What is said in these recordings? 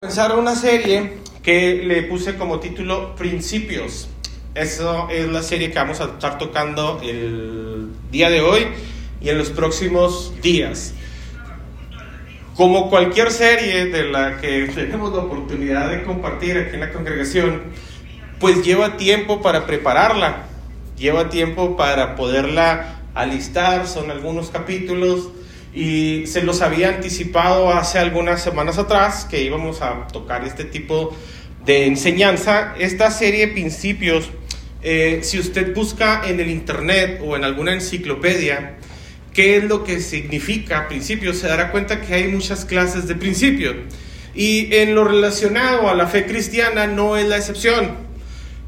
comenzar una serie que le puse como título Principios. Eso es la serie que vamos a estar tocando el día de hoy y en los próximos días. Como cualquier serie de la que tenemos la oportunidad de compartir aquí en la congregación, pues lleva tiempo para prepararla, lleva tiempo para poderla alistar, son algunos capítulos y se los había anticipado hace algunas semanas atrás que íbamos a tocar este tipo de enseñanza. Esta serie de principios, eh, si usted busca en el internet o en alguna enciclopedia, qué es lo que significa principios, se dará cuenta que hay muchas clases de principios. Y en lo relacionado a la fe cristiana no es la excepción.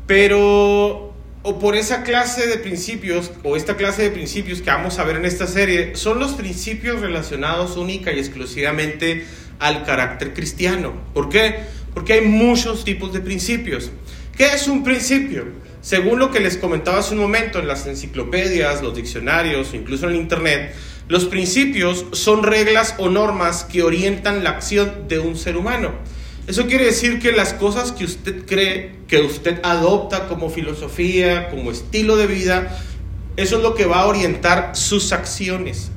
Pero o por esa clase de principios o esta clase de principios que vamos a ver en esta serie son los principios relacionados única y exclusivamente al carácter cristiano. ¿Por qué? Porque hay muchos tipos de principios. ¿Qué es un principio? Según lo que les comentaba hace un momento en las enciclopedias, los diccionarios, incluso en internet, los principios son reglas o normas que orientan la acción de un ser humano. Eso quiere decir que las cosas que usted cree, que usted adopta como filosofía, como estilo de vida, eso es lo que va a orientar sus acciones.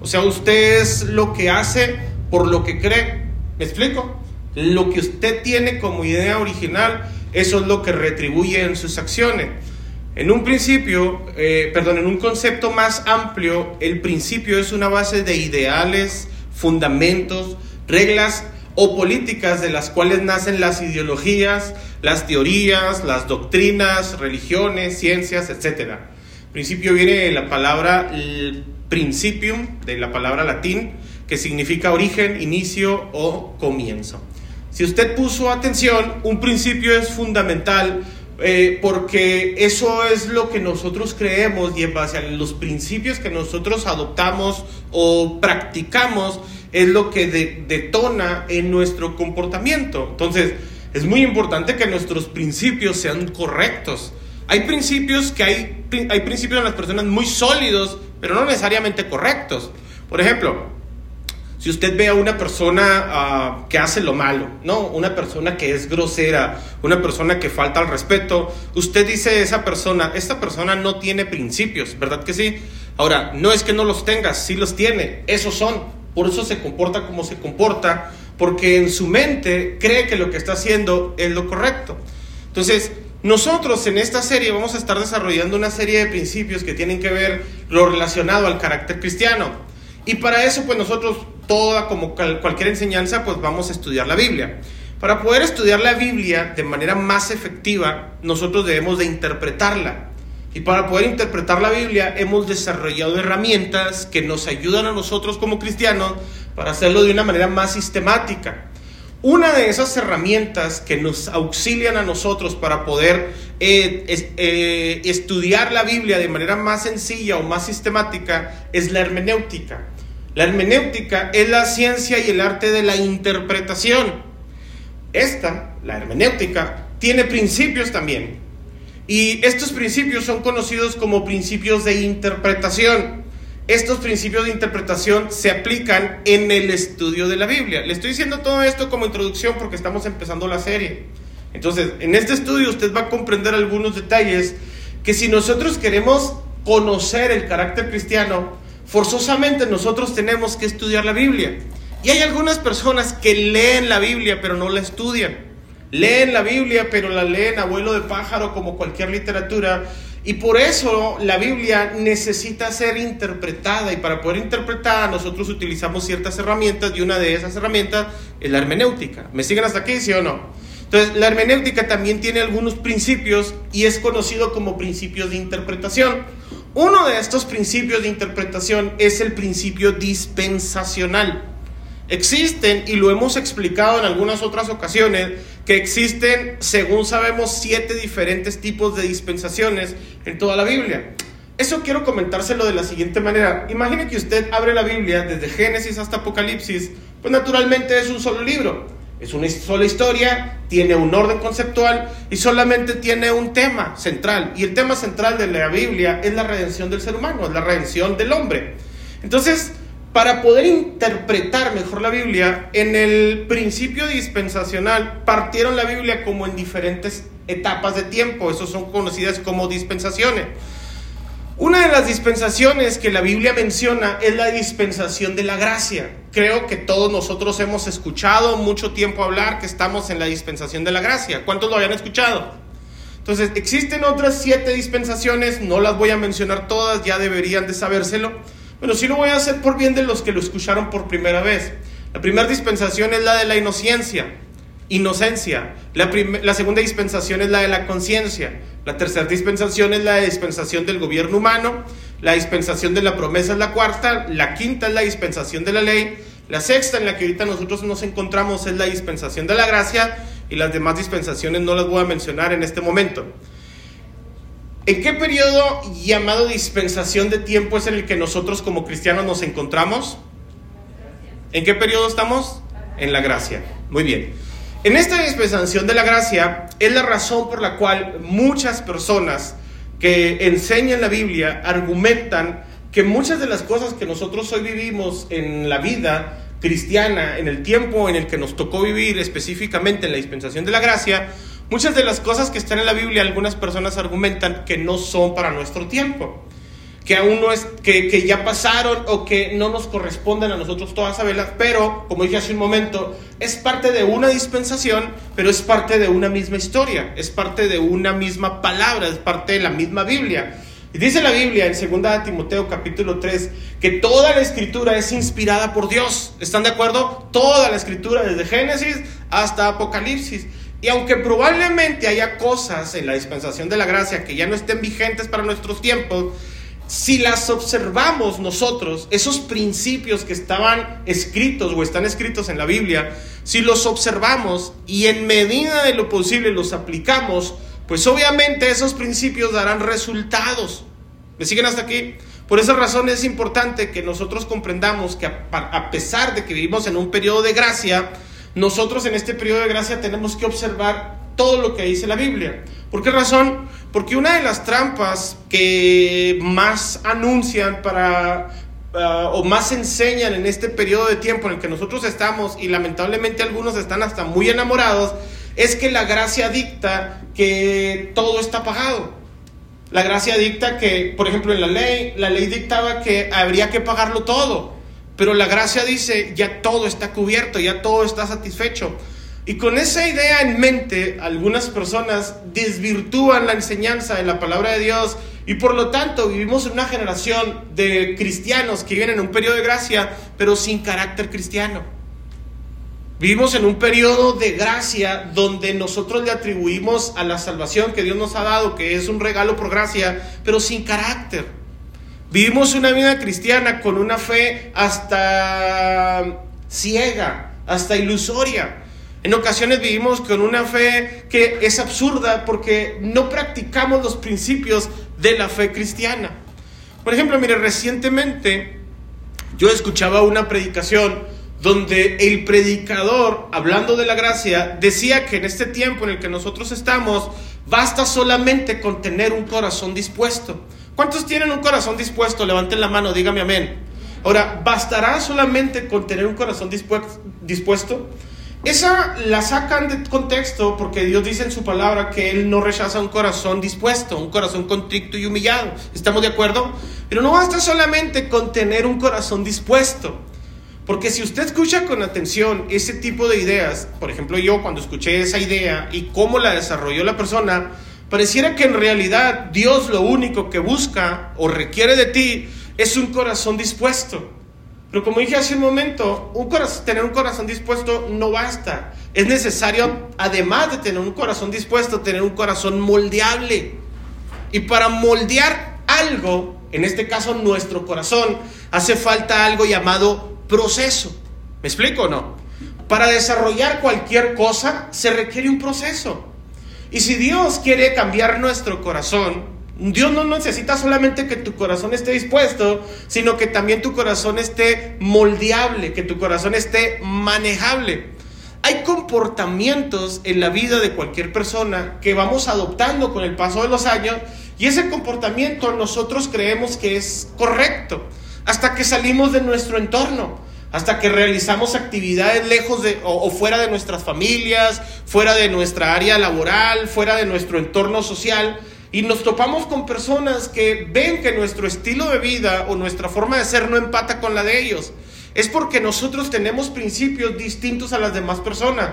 O sea, usted es lo que hace por lo que cree. ¿Me explico? Lo que usted tiene como idea original, eso es lo que retribuye en sus acciones. En un principio, eh, perdón, en un concepto más amplio, el principio es una base de ideales, fundamentos, reglas o políticas de las cuales nacen las ideologías, las teorías, las doctrinas, religiones, ciencias, etc. Principio viene de la palabra principium, de la palabra latín, que significa origen, inicio o comienzo. Si usted puso atención, un principio es fundamental eh, porque eso es lo que nosotros creemos y en base a los principios que nosotros adoptamos o practicamos, es lo que detona en nuestro comportamiento. Entonces, es muy importante que nuestros principios sean correctos. Hay principios que hay, hay principios en las personas muy sólidos, pero no necesariamente correctos. Por ejemplo, si usted ve a una persona ah, que hace lo malo, ¿no? Una persona que es grosera, una persona que falta al respeto, usted dice esa persona, esta persona no tiene principios, ¿verdad que sí? Ahora, no es que no los tenga, sí los tiene, esos son, por eso se comporta como se comporta, porque en su mente cree que lo que está haciendo es lo correcto. Entonces, nosotros en esta serie vamos a estar desarrollando una serie de principios que tienen que ver lo relacionado al carácter cristiano. Y para eso, pues nosotros, toda como cualquier enseñanza, pues vamos a estudiar la Biblia. Para poder estudiar la Biblia de manera más efectiva, nosotros debemos de interpretarla. Y para poder interpretar la Biblia hemos desarrollado herramientas que nos ayudan a nosotros como cristianos para hacerlo de una manera más sistemática. Una de esas herramientas que nos auxilian a nosotros para poder eh, eh, estudiar la Biblia de manera más sencilla o más sistemática es la hermenéutica. La hermenéutica es la ciencia y el arte de la interpretación. Esta, la hermenéutica, tiene principios también. Y estos principios son conocidos como principios de interpretación. Estos principios de interpretación se aplican en el estudio de la Biblia. Le estoy diciendo todo esto como introducción porque estamos empezando la serie. Entonces, en este estudio usted va a comprender algunos detalles que si nosotros queremos conocer el carácter cristiano, forzosamente nosotros tenemos que estudiar la Biblia. Y hay algunas personas que leen la Biblia pero no la estudian. Leen la Biblia, pero la leen abuelo de pájaro como cualquier literatura. Y por eso la Biblia necesita ser interpretada y para poder interpretada nosotros utilizamos ciertas herramientas y una de esas herramientas es la hermenéutica. ¿Me siguen hasta aquí, sí o no? Entonces, la hermenéutica también tiene algunos principios y es conocido como principios de interpretación. Uno de estos principios de interpretación es el principio dispensacional. Existen, y lo hemos explicado en algunas otras ocasiones, que existen, según sabemos, siete diferentes tipos de dispensaciones en toda la Biblia. Eso quiero comentárselo de la siguiente manera. Imagine que usted abre la Biblia desde Génesis hasta Apocalipsis, pues naturalmente es un solo libro. Es una sola historia, tiene un orden conceptual y solamente tiene un tema central. Y el tema central de la Biblia es la redención del ser humano, es la redención del hombre. Entonces, para poder interpretar mejor la Biblia, en el principio dispensacional partieron la Biblia como en diferentes etapas de tiempo, esos son conocidas como dispensaciones. Una de las dispensaciones que la Biblia menciona es la dispensación de la gracia. Creo que todos nosotros hemos escuchado mucho tiempo hablar que estamos en la dispensación de la gracia. ¿Cuántos lo habían escuchado? Entonces, existen otras siete dispensaciones, no las voy a mencionar todas, ya deberían de sabérselo, pero sí lo voy a hacer por bien de los que lo escucharon por primera vez. La primera dispensación es la de la inocencia inocencia. La, la, segunda dispensación es la de la conciencia. La tercera dispensación es la dispensación del gobierno humano. La dispensación de la promesa es la cuarta. La quinta es la dispensación de la ley. La sexta, en la que ahorita nosotros nos encontramos, es la dispensación de la gracia. Y las demás dispensaciones no las voy a mencionar en este momento. ¿En qué periodo llamado dispensación de tiempo es en el que nosotros como cristianos nos encontramos? ¿En qué periodo estamos? En la gracia. Muy bien. En esta dispensación de la gracia es la razón por la cual muchas personas que enseñan la Biblia argumentan que muchas de las cosas que nosotros hoy vivimos en la vida cristiana, en el tiempo en el que nos tocó vivir específicamente en la dispensación de la gracia, muchas de las cosas que están en la Biblia algunas personas argumentan que no son para nuestro tiempo que aún no es, que, ya pasaron o que no nos corresponden a nosotros todas saberlas, pero como dije hace un momento, es parte de una dispensación, pero es parte de una misma historia, es parte de una misma palabra, es parte de la misma Biblia. Y dice la Biblia en 2 Timoteo capítulo 3 que toda la escritura es inspirada por Dios. ¿Están de acuerdo? Toda la escritura desde Génesis hasta Apocalipsis. Y aunque probablemente haya cosas en la dispensación de la gracia que ya no estén vigentes para nuestros tiempos, si las observamos nosotros, esos principios que estaban escritos o están escritos en la Biblia, si los observamos y en medida de lo posible los aplicamos, pues obviamente esos principios darán resultados. ¿Me siguen hasta aquí? Por esa razón es importante que nosotros comprendamos que a pesar de que vivimos en un periodo de gracia, nosotros en este periodo de gracia tenemos que observar todo lo que dice la Biblia. ¿Por qué razón? Porque una de las trampas que más anuncian para ah, o más enseñan en este periodo de tiempo en el que nosotros estamos y lamentablemente algunos están hasta muy enamorados es que la gracia dicta que todo está pagado. La gracia dicta que, por ejemplo, en la ley, la ley dictaba que habría que pagarlo todo, pero la gracia dice ya todo está cubierto, ya todo está satisfecho. Y con esa idea en mente, algunas personas desvirtúan la enseñanza de la palabra de Dios y por lo tanto vivimos en una generación de cristianos que viven en un periodo de gracia, pero sin carácter cristiano. Vivimos en un periodo de gracia donde nosotros le atribuimos a la salvación que Dios nos ha dado, que es un regalo por gracia, pero sin carácter. Vivimos una vida cristiana con una fe hasta ciega, hasta ilusoria en ocasiones vivimos con una fe que es absurda porque no practicamos los principios de la fe cristiana. Por ejemplo, mire, recientemente yo escuchaba una predicación donde el predicador, hablando de la gracia, decía que en este tiempo en el que nosotros estamos, basta solamente con tener un corazón dispuesto. ¿Cuántos tienen un corazón dispuesto? Levanten la mano, dígame amén. Ahora, ¿bastará solamente con tener un corazón dispuesto? Esa la sacan de contexto porque Dios dice en su palabra que Él no rechaza un corazón dispuesto, un corazón contrito y humillado. ¿Estamos de acuerdo? Pero no basta solamente con tener un corazón dispuesto. Porque si usted escucha con atención ese tipo de ideas, por ejemplo yo cuando escuché esa idea y cómo la desarrolló la persona, pareciera que en realidad Dios lo único que busca o requiere de ti es un corazón dispuesto. Pero como dije hace un momento, un tener un corazón dispuesto no basta. Es necesario, además de tener un corazón dispuesto, tener un corazón moldeable. Y para moldear algo, en este caso nuestro corazón, hace falta algo llamado proceso. ¿Me explico o no? Para desarrollar cualquier cosa se requiere un proceso. Y si Dios quiere cambiar nuestro corazón, Dios no necesita solamente que tu corazón esté dispuesto, sino que también tu corazón esté moldeable, que tu corazón esté manejable. Hay comportamientos en la vida de cualquier persona que vamos adoptando con el paso de los años y ese comportamiento nosotros creemos que es correcto. hasta que salimos de nuestro entorno, hasta que realizamos actividades lejos de o, fuera de nuestras familias, fuera de nuestra área laboral, fuera de nuestro entorno social. Y nos topamos con personas que ven que nuestro estilo de vida o nuestra forma de ser no empata con la de ellos. Es porque nosotros tenemos principios distintos a las demás personas.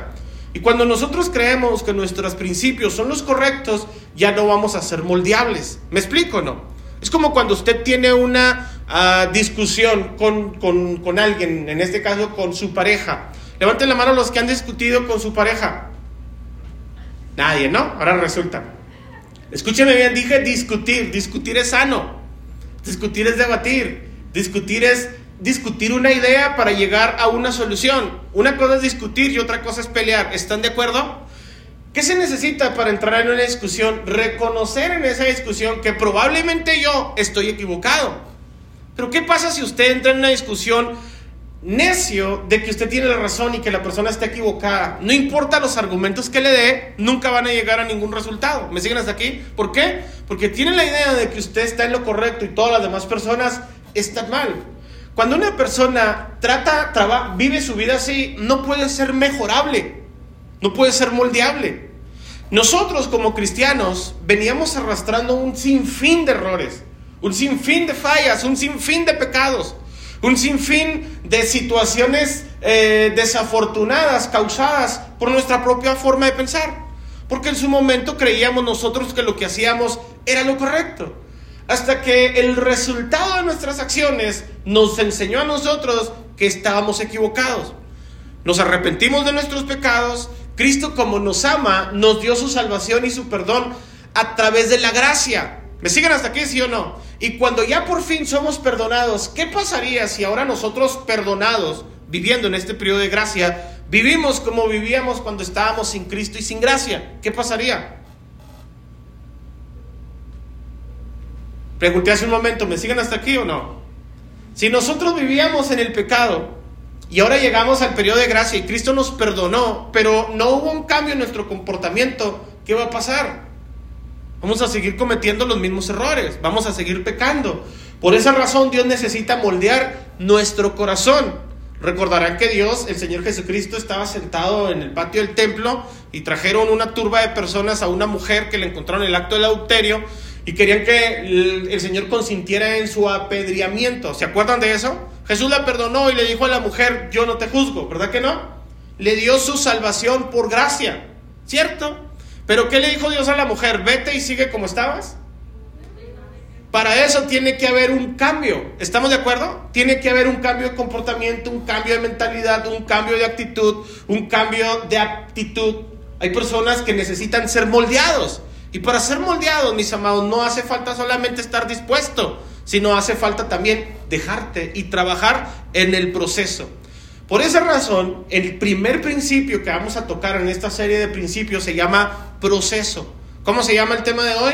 Y cuando nosotros creemos que nuestros principios son los correctos, ya no vamos a ser moldeables. ¿Me explico o no? Es como cuando usted tiene una ah, discusión con, con, con alguien, en este caso con su pareja. Levanten la mano los que han discutido con su pareja. Nadie, ¿no? Ahora resulta. Escúcheme bien, dije discutir. Discutir es sano. Discutir es debatir. Discutir es discutir una idea para llegar a una solución. Una cosa es discutir y otra cosa es pelear. ¿Están de acuerdo? ¿Qué se necesita para entrar en una discusión? Reconocer en esa discusión que probablemente yo estoy equivocado. Pero ¿qué pasa si usted entra en una discusión necio de que usted tiene la razón y que la persona está equivocada? No importa los argumentos que le dé, nunca van a llegar a ningún resultado. ¿Me siguen hasta aquí? ¿Por qué? Porque tiene la idea de que usted está en lo correcto y todas las demás personas están mal. Cuando una persona trata, vive su vida así, no puede ser mejorable, no puede ser moldeable. Nosotros como cristianos veníamos arrastrando un sinfín de errores, un sinfín de fallas, un sinfín de pecados, un sinfín de situaciones eh, desafortunadas causadas por nuestra propia forma de pensar. Porque en su momento creíamos nosotros que lo que hacíamos era lo correcto hasta que el resultado de nuestras acciones nos enseñó a nosotros que estábamos equivocados. Nos arrepentimos de nuestros pecados, Cristo como nos ama, nos dio su salvación y su perdón a través de la gracia. ¿Me siguen hasta aquí, sí o no? Y cuando ya por fin somos perdonados, ¿qué pasaría si ahora nosotros perdonados, viviendo en este periodo de gracia, vivimos como vivíamos cuando estábamos sin Cristo y sin gracia? ¿Qué pasaría? Pregunté hace un momento, ¿me siguen hasta aquí o no? Si nosotros vivíamos en el pecado y ahora llegamos al periodo de gracia y Cristo nos perdonó, pero no hubo un cambio en nuestro comportamiento, ¿qué va a pasar? Vamos a seguir cometiendo los mismos errores, vamos a seguir pecando. Por esa razón Dios necesita moldear nuestro corazón. Recordarán que Dios, el Señor Jesucristo, estaba sentado en el patio del templo y trajeron una turba de personas a una mujer que le encontraron en el acto del adulterio y querían que el, Señor consintiera en su apedreamiento. ¿Se acuerdan de eso? Jesús la perdonó y le dijo a la mujer, yo no te juzgo, ¿verdad que no? Le dio su salvación por gracia, ¿cierto? Pero ¿qué le dijo Dios a la mujer? Vete y sigue como estabas. Para eso tiene que haber un cambio. ¿Estamos de acuerdo? Tiene que haber un cambio de comportamiento, un cambio de mentalidad, un cambio de actitud, un cambio de aptitud. Hay personas que necesitan ser moldeados. Y para ser moldeados, mis amados, no hace falta solamente estar dispuesto, sino hace falta también dejarte y trabajar en el proceso. Por esa razón, el primer principio que vamos a tocar en esta serie de principios se llama proceso. ¿Cómo se llama el tema de hoy?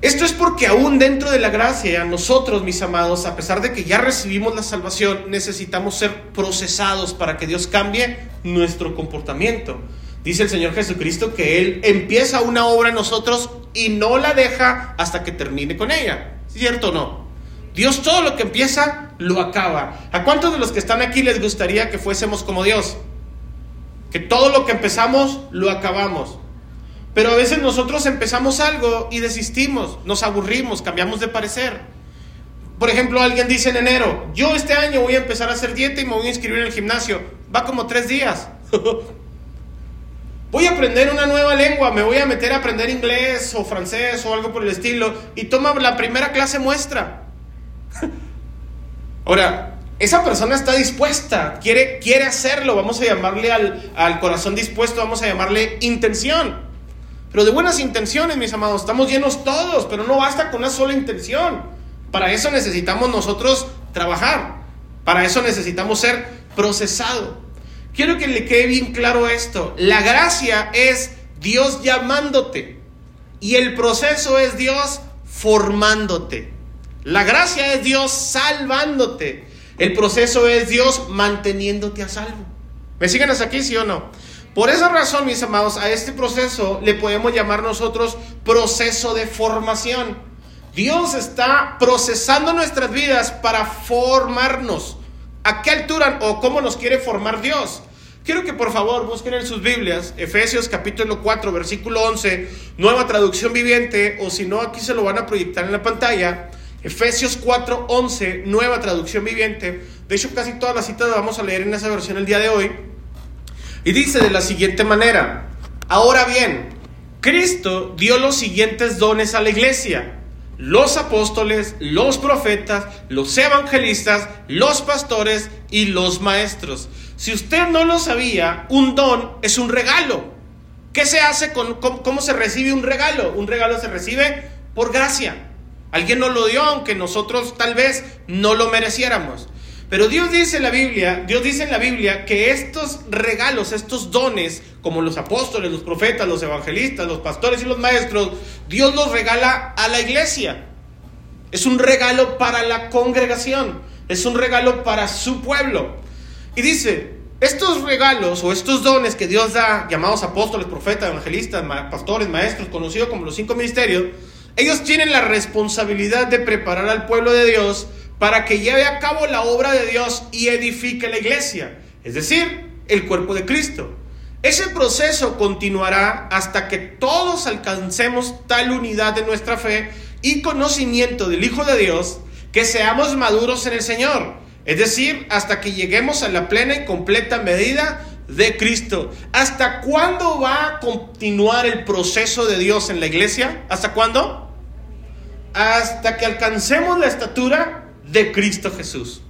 Esto es porque aún dentro de la gracia, nosotros, mis amados, a pesar de que ya recibimos la salvación, necesitamos ser procesados para que Dios cambie nuestro comportamiento. Dice el Señor Jesucristo que Él empieza una obra en nosotros y no la deja hasta que termine con ella. ¿Cierto o no? Dios todo lo que empieza lo acaba. ¿A cuántos de los que están aquí les gustaría que fuésemos como Dios? Que todo lo que empezamos lo acabamos. Pero a veces nosotros empezamos algo y desistimos, nos aburrimos, cambiamos de parecer. Por ejemplo, alguien dice en enero, yo este año voy a empezar a hacer dieta y me voy a inscribir en el gimnasio. Va como tres días. Voy a aprender una nueva lengua, me voy a meter a aprender inglés o francés o algo por el estilo y toma la primera clase muestra. Ahora, esa persona está dispuesta, quiere, quiere hacerlo, vamos a llamarle al, al corazón dispuesto, vamos a llamarle intención. Pero de buenas intenciones, mis amados, estamos llenos todos, pero no basta con una sola intención. Para eso necesitamos nosotros trabajar, para eso necesitamos ser procesados. Quiero que le quede bien claro esto. La gracia es Dios llamándote y el proceso es Dios formándote. La gracia es Dios salvándote. El proceso es Dios manteniéndote a salvo. ¿Me siguen hasta aquí, sí o no? Por esa razón, mis amados, a este proceso le podemos llamar nosotros proceso de formación. Dios está procesando nuestras vidas para formarnos. ¿A qué altura o cómo nos quiere formar Dios? Quiero que por favor busquen en sus Biblias Efesios capítulo 4 versículo 11, nueva traducción viviente, o si no aquí se lo van a proyectar en la pantalla. Efesios 4, 11, nueva traducción viviente. De hecho casi todas las citas las vamos a leer en esa versión el día de hoy. Y dice de la siguiente manera, ahora bien, Cristo dio los siguientes dones a la iglesia los apóstoles, los profetas, los evangelistas, los pastores y los maestros. Si usted no lo sabía, un don es un regalo. ¿Qué se hace con cómo, se recibe un regalo? Un regalo se recibe por gracia. Alguien nos lo dio aunque nosotros tal vez no lo mereciéramos. Pero Dios dice en la Biblia, Dios dice en la Biblia que estos regalos, estos dones, como los apóstoles, los profetas, los evangelistas, los pastores y los maestros, Dios los regala a la iglesia. Es un regalo para la congregación, es un regalo para su pueblo. Y dice, estos regalos o estos dones que Dios da, llamados apóstoles, profetas, evangelistas, pastores, maestros, conocidos como los cinco ministerios, ellos tienen la responsabilidad de preparar al pueblo de Dios para que lleve a cabo la obra de Dios y edifique la iglesia, es decir, el cuerpo de Cristo. Ese proceso continuará hasta que todos alcancemos tal unidad de nuestra fe y conocimiento del Hijo de Dios que seamos maduros en el Señor, es decir, hasta que lleguemos a la plena y completa medida de Cristo. ¿Hasta cuándo va a continuar el proceso de Dios en la iglesia? ¿Hasta cuándo? Hasta que alcancemos la estatura de Cristo Jesús.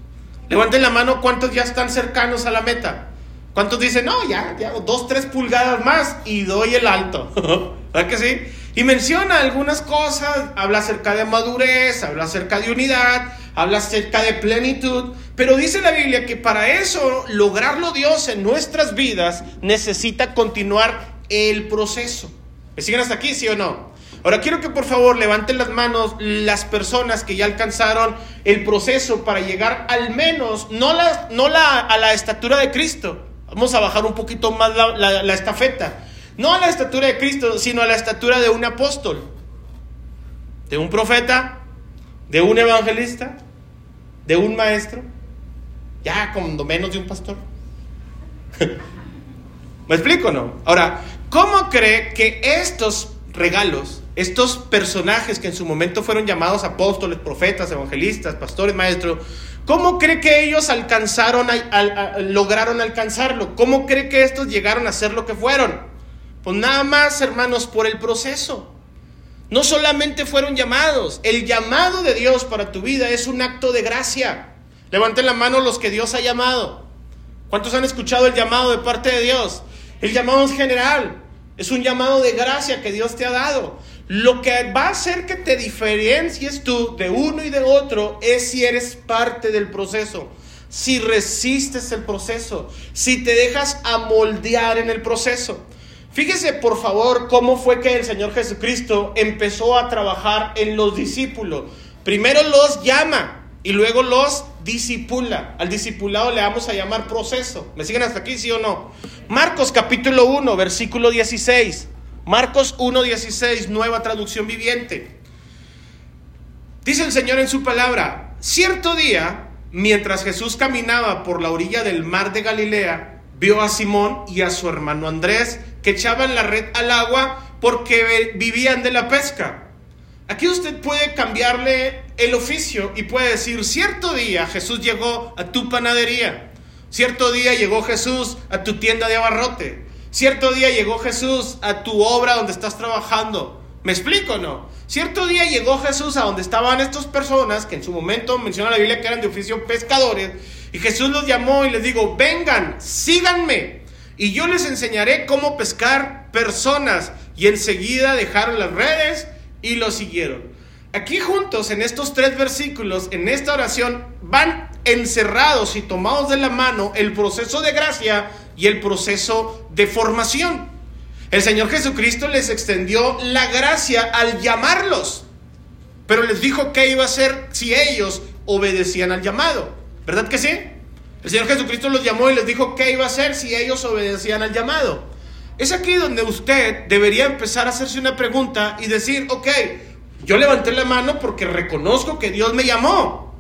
Levanten la mano cuántos ya están cercanos a la meta. ¿Cuántos dicen, no, ya, ya, dos, tres pulgadas más y doy el alto? ¿Verdad que sí? Y menciona algunas cosas, habla acerca de madurez, habla acerca de unidad, habla acerca de plenitud, pero dice la Biblia que para eso, lograrlo Dios en nuestras vidas, necesita continuar el proceso. ¿Me siguen hasta aquí, sí o no? Ahora quiero que por favor levanten las manos las personas que ya alcanzaron el proceso para llegar al menos, no, la, no la, a la estatura de Cristo. Vamos a bajar un poquito más la, la estafeta. No a la estatura de Cristo, sino a la estatura de un apóstol, de un profeta, de un evangelista, de un maestro, ya cuando menos de un pastor. ¿Me explico no? Ahora, ¿cómo cree que estos regalos estos personajes que en su momento fueron llamados apóstoles, profetas, evangelistas, pastores, maestros, ¿cómo cree que ellos alcanzaron, lograron alcanzarlo? ¿Cómo cree que estos llegaron a ser lo que fueron? Pues nada más, hermanos, por el proceso. No solamente fueron llamados, el llamado de Dios para tu vida es un acto de gracia. Levanten la mano los que Dios ha llamado. ¿Cuántos han escuchado el llamado de parte de Dios? El llamado es general, es un llamado de gracia que Dios te ha dado. Lo que va a hacer que te diferencies tú de uno y de otro es si eres parte del proceso, si resistes el proceso, si te dejas amoldear en el proceso. Fíjese por favor cómo fue que el Señor Jesucristo empezó a trabajar en los discípulos. Primero los llama y luego los disipula. Al discipulado le vamos a llamar proceso. ¿Me siguen hasta aquí, sí o no? Marcos capítulo 1, versículo 16. Marcos 1.16, nueva traducción viviente. Dice el Señor en su palabra, cierto día, mientras Jesús caminaba por la orilla del mar de Galilea, vio a Simón y a su hermano Andrés que echaban la red al agua porque vivían de la pesca. Aquí usted puede cambiarle el oficio y puede decir, cierto día Jesús llegó a tu panadería, cierto día llegó Jesús a tu tienda de abarrote, Cierto día llegó Jesús a tu obra donde estás trabajando. ¿Me explico o no? Cierto día llegó Jesús a donde estaban estas personas, que en su momento menciona la Biblia que eran de oficio pescadores, y Jesús los llamó y les dijo, vengan, síganme, y yo les enseñaré cómo pescar personas. Y enseguida dejaron las redes y lo siguieron. Aquí juntos, en estos tres versículos, en esta oración, van encerrados y tomados de la mano el proceso de gracia y el proceso de formación. El Señor Jesucristo les extendió la gracia al llamarlos, pero les dijo qué iba a hacer si ellos obedecían al llamado. ¿Verdad que sí? El Señor Jesucristo los llamó y les dijo qué iba a hacer si ellos obedecían al llamado. Es aquí donde usted debería empezar a hacerse una pregunta y decir, ok, Yo levanté la mano porque reconozco que Dios me llamó,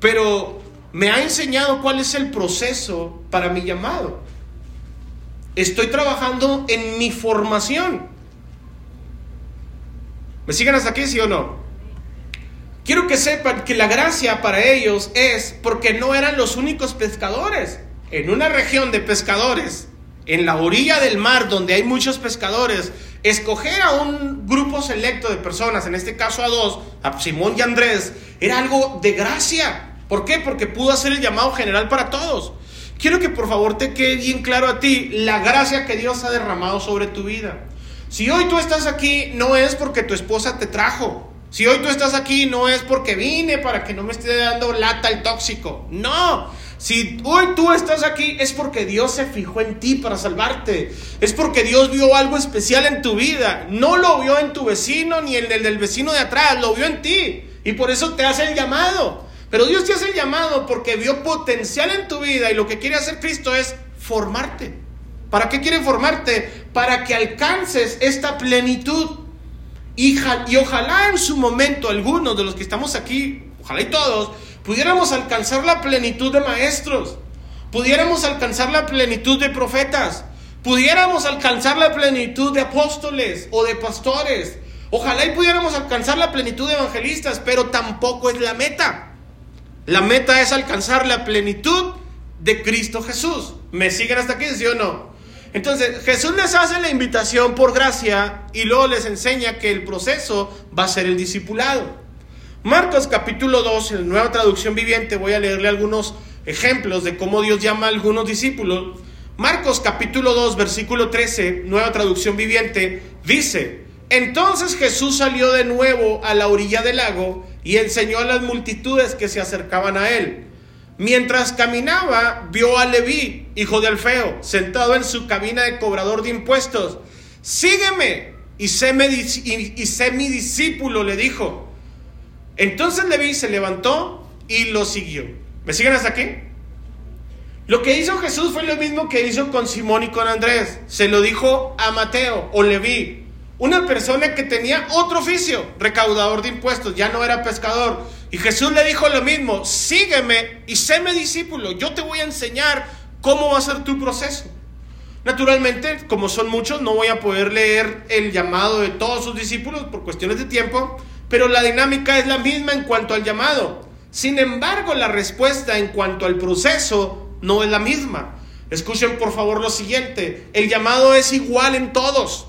pero me ha enseñado cuál es el proceso para mi llamado. Estoy trabajando en mi formación. ¿Me siguen hasta aquí, sí o no? Quiero que sepan que la gracia para ellos es porque no eran los únicos pescadores. En una región de pescadores, en la orilla del mar donde hay muchos pescadores, escoger a un grupo selecto de personas, en este caso a dos, a Simón y Andrés, era algo de gracia. ¿Por qué? Porque pudo hacer el llamado general para todos. Quiero que por favor te quede bien claro a ti la gracia que Dios ha derramado sobre tu vida. Si hoy tú estás aquí, no es porque tu esposa te trajo. Si hoy tú estás aquí, no es porque vine para que no me esté dando lata el tóxico. No. Si hoy tú estás aquí, es porque Dios se fijó en ti para salvarte. Es porque Dios vio algo especial en tu vida. No lo vio en tu vecino ni en el del vecino de atrás, lo vio en ti. Y por eso te hace el llamado. Pero Dios te hace el llamado porque vio potencial en tu vida y lo que quiere hacer Cristo es formarte. ¿Para qué quiere formarte? Para que alcances esta plenitud. Y, y ojalá en su momento algunos de los que estamos aquí, ojalá y todos, pudiéramos alcanzar la plenitud de maestros, pudiéramos alcanzar la plenitud de profetas, pudiéramos alcanzar la plenitud de apóstoles o de pastores. Ojalá y pudiéramos alcanzar la plenitud de evangelistas, pero tampoco es la meta. La meta es alcanzar la plenitud de Cristo Jesús. ¿Me siguen hasta aquí, sí o no? Entonces, Jesús les hace la invitación por gracia y luego les enseña que el proceso va a ser el discipulado. Marcos capítulo 2, en la nueva traducción viviente, voy a leerle algunos ejemplos de cómo Dios llama a algunos discípulos. Marcos capítulo 2, versículo 13, nueva traducción viviente, dice, entonces Jesús salió de nuevo a la orilla del lago y enseñó a las multitudes que se acercaban a él. Mientras caminaba, vio a Leví, hijo de Alfeo, sentado en su cabina de cobrador de impuestos. Sígueme y sé, y mi discípulo, le dijo. Entonces Leví se levantó y lo siguió. ¿Me siguen hasta aquí? Lo que hizo Jesús fue lo mismo que hizo con Simón y con Andrés. Se lo dijo a Mateo o Leví. Una persona que tenía otro oficio, recaudador de impuestos, ya no era pescador. Y Jesús le dijo lo mismo, sígueme y séme discípulo, yo te voy a enseñar cómo va a ser tu proceso. Naturalmente, como son muchos, no voy a poder leer el llamado de todos sus discípulos por cuestiones de tiempo, pero la dinámica es la misma en cuanto al llamado. Sin embargo, la respuesta en cuanto al proceso no es la misma. Escuchen por favor lo siguiente, el llamado es igual en todos.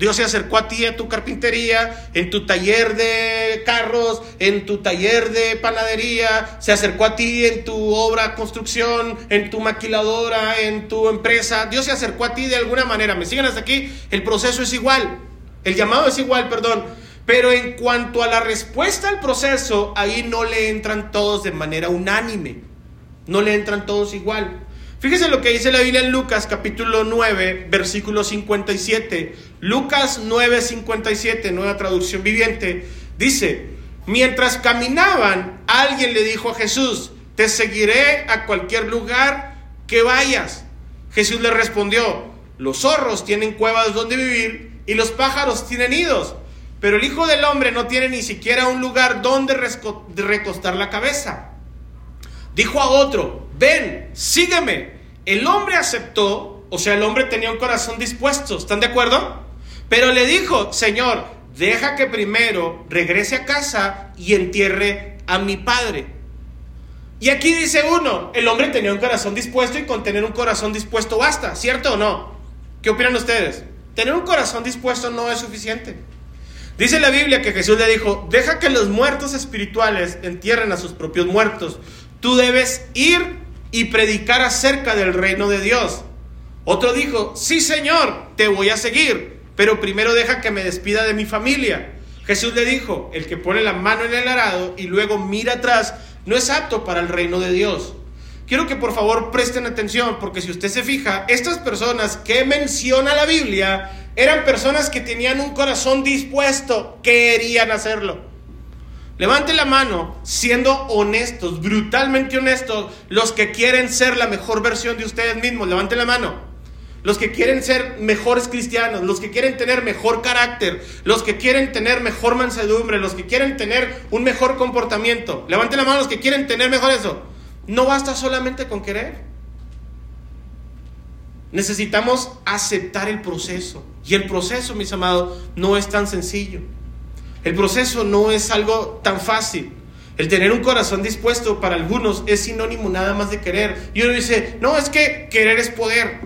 Dios se acercó a ti en tu carpintería, en tu taller de carros, en tu taller de panadería, se acercó a ti en tu obra construcción, en tu maquiladora, en tu empresa. Dios se acercó a ti de alguna manera. ¿Me siguen hasta aquí? El proceso es igual. El llamado es igual, perdón. Pero en cuanto a la respuesta al proceso, ahí no le entran todos de manera unánime. No le entran todos igual. Fíjese lo que dice la Biblia en Lucas capítulo 9, versículo 57. Lucas 9, 57, nueva traducción viviente, dice, mientras caminaban, alguien le dijo a Jesús, te seguiré a cualquier lugar que vayas. Jesús le respondió, los zorros tienen cuevas donde vivir y los pájaros tienen nidos, pero el Hijo del Hombre no tiene ni siquiera un lugar donde recostar la cabeza. Dijo a otro, ven, sígueme. El hombre aceptó, o sea, el hombre tenía un corazón dispuesto, ¿están de acuerdo? Pero le dijo, Señor, deja que primero regrese a casa y entierre a mi padre. Y aquí dice uno, el hombre tenía un corazón dispuesto y con tener un corazón dispuesto basta, ¿cierto o no? ¿Qué opinan ustedes? Tener un corazón dispuesto no es suficiente. Dice la Biblia que Jesús le dijo, deja que los muertos espirituales entierren a sus propios muertos. Tú debes ir y predicar acerca del reino de Dios. Otro dijo, sí Señor, te voy a seguir, pero primero deja que me despida de mi familia. Jesús le dijo, el que pone la mano en el arado y luego mira atrás, no es apto para el reino de Dios. Quiero que por favor presten atención, porque si usted se fija, estas personas que menciona la Biblia eran personas que tenían un corazón dispuesto, querían hacerlo. Levante la mano, siendo honestos, brutalmente honestos, los que quieren ser la mejor versión de ustedes mismos. Levante la mano. los que quieren ser mejores cristianos, los que quieren tener mejor carácter, los que quieren tener mejor mansedumbre, los que quieren tener un mejor comportamiento. Levanten la mano los que quieren tener mejor eso. No basta solamente con querer. Necesitamos aceptar el proceso. Y el proceso, mis amados, no es tan sencillo. El proceso no es algo tan fácil. El tener un corazón dispuesto para algunos es sinónimo nada más de querer. Y uno dice, no, es que querer es poder.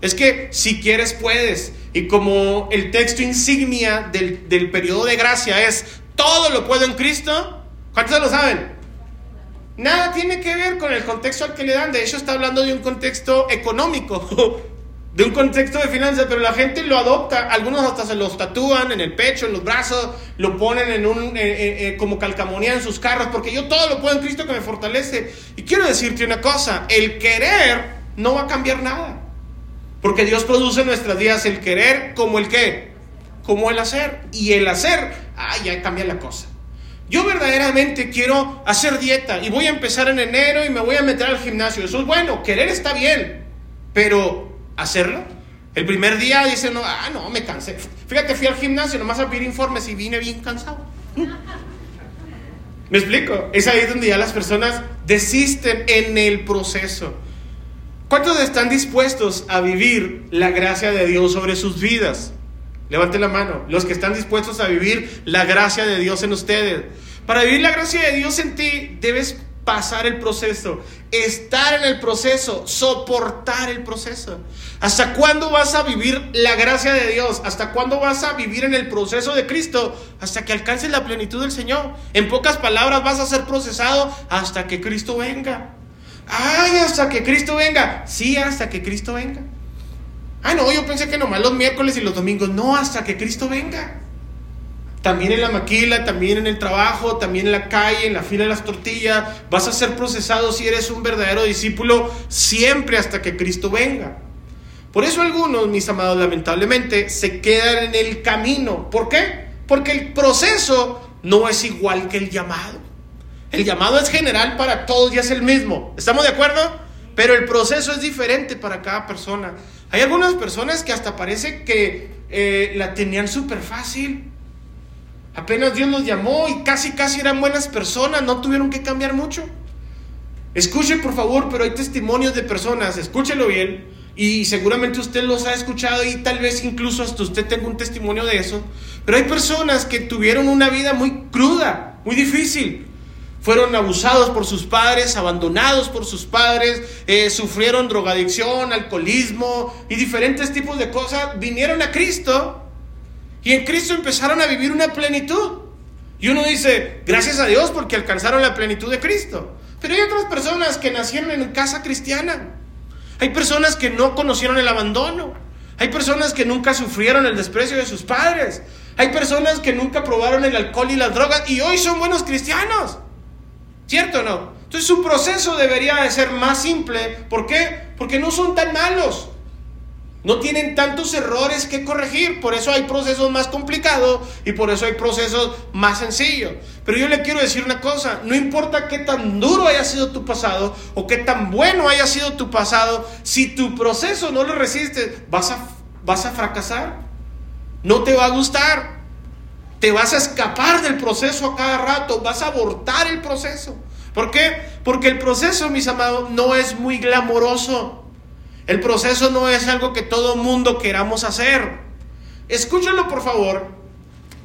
Es que si quieres puedes. Y como el texto insignia del, del periodo de gracia es, todo lo puedo en Cristo, ¿cuántos lo saben? Nada tiene que ver con el contexto al que le dan. De hecho, está hablando de un contexto económico, de un contexto de finanzas, pero la gente lo adopta. Algunos hasta se los tatúan en el pecho, en los brazos, lo ponen en un, eh, eh, eh, como calcamonía en sus carros, porque yo todo lo puedo en Cristo que me fortalece. Y quiero decirte una cosa: el querer no va a cambiar nada. Porque Dios produce en nuestras vidas el querer como el qué, como el hacer. Y el hacer, ah, ya cambia la cosa. Yo verdaderamente quiero hacer dieta y voy a empezar en enero y me voy a meter al gimnasio. Eso es bueno, querer está bien, pero hacerlo. El primer día dice, no, ah, no, me cansé. Fíjate, fui al gimnasio nomás a pedir informes y vine bien cansado. ¿Me explico? Es ahí donde ya las personas desisten en el proceso. ¿Cuántos están dispuestos a vivir la gracia de Dios sobre sus vidas? Levante la mano. Los que están dispuestos a vivir la gracia de Dios en ustedes. Para vivir la gracia de Dios en ti, debes pasar el proceso, estar en el proceso, soportar el proceso. ¿Hasta cuándo vas a vivir la gracia de Dios? ¿Hasta cuándo vas a vivir en el proceso de Cristo? Hasta que alcances la plenitud del Señor. En pocas palabras, vas a ser procesado hasta que Cristo venga. Ay, hasta que Cristo venga. Sí, hasta que Cristo venga. Ah, no, yo pensé que nomás los miércoles y los domingos. No, hasta que Cristo venga. También en la maquila, también en el trabajo, también en la calle, en la fila de las tortillas. Vas a ser procesado si eres un verdadero discípulo siempre hasta que Cristo venga. Por eso algunos, mis amados, lamentablemente, se quedan en el camino. ¿Por qué? Porque el proceso no es igual que el llamado. El llamado es general para todos y es el mismo. ¿Estamos de acuerdo? Pero el proceso es diferente para cada persona. Hay algunas personas que hasta parece que eh, la tenían súper fácil. Apenas Dios los llamó y casi, casi eran buenas personas, no tuvieron que cambiar mucho. Escuche por favor, pero hay testimonios de personas, escúchelo bien, y seguramente usted los ha escuchado y tal vez incluso hasta usted tenga un testimonio de eso, pero hay personas que tuvieron una vida muy cruda, muy difícil, fueron abusados por sus padres, abandonados por sus padres, eh, sufrieron drogadicción, alcoholismo y diferentes tipos de cosas. Vinieron a Cristo y en Cristo empezaron a vivir una plenitud. Y uno dice, gracias a Dios porque alcanzaron la plenitud de Cristo. Pero hay otras personas que nacieron en casa cristiana. Hay personas que no conocieron el abandono. Hay personas que nunca sufrieron el desprecio de sus padres. Hay personas que nunca probaron el alcohol y las drogas y hoy son buenos cristianos. ¿Cierto o no? Entonces su proceso debería de ser más simple. ¿Por qué? Porque no son tan malos. No tienen tantos errores que corregir. Por eso hay procesos más complicados y por eso hay procesos más sencillos. Pero yo le quiero decir una cosa. No importa qué tan duro haya sido tu pasado o qué tan bueno haya sido tu pasado. Si tu proceso no lo resistes, vas a, vas a fracasar. No te va a gustar. Te vas a escapar del proceso a cada rato, vas a abortar el proceso. ¿Por qué? Porque el proceso, mis amados, no es muy glamoroso. El proceso no es algo que todo mundo queramos hacer. Escúchenlo, por favor.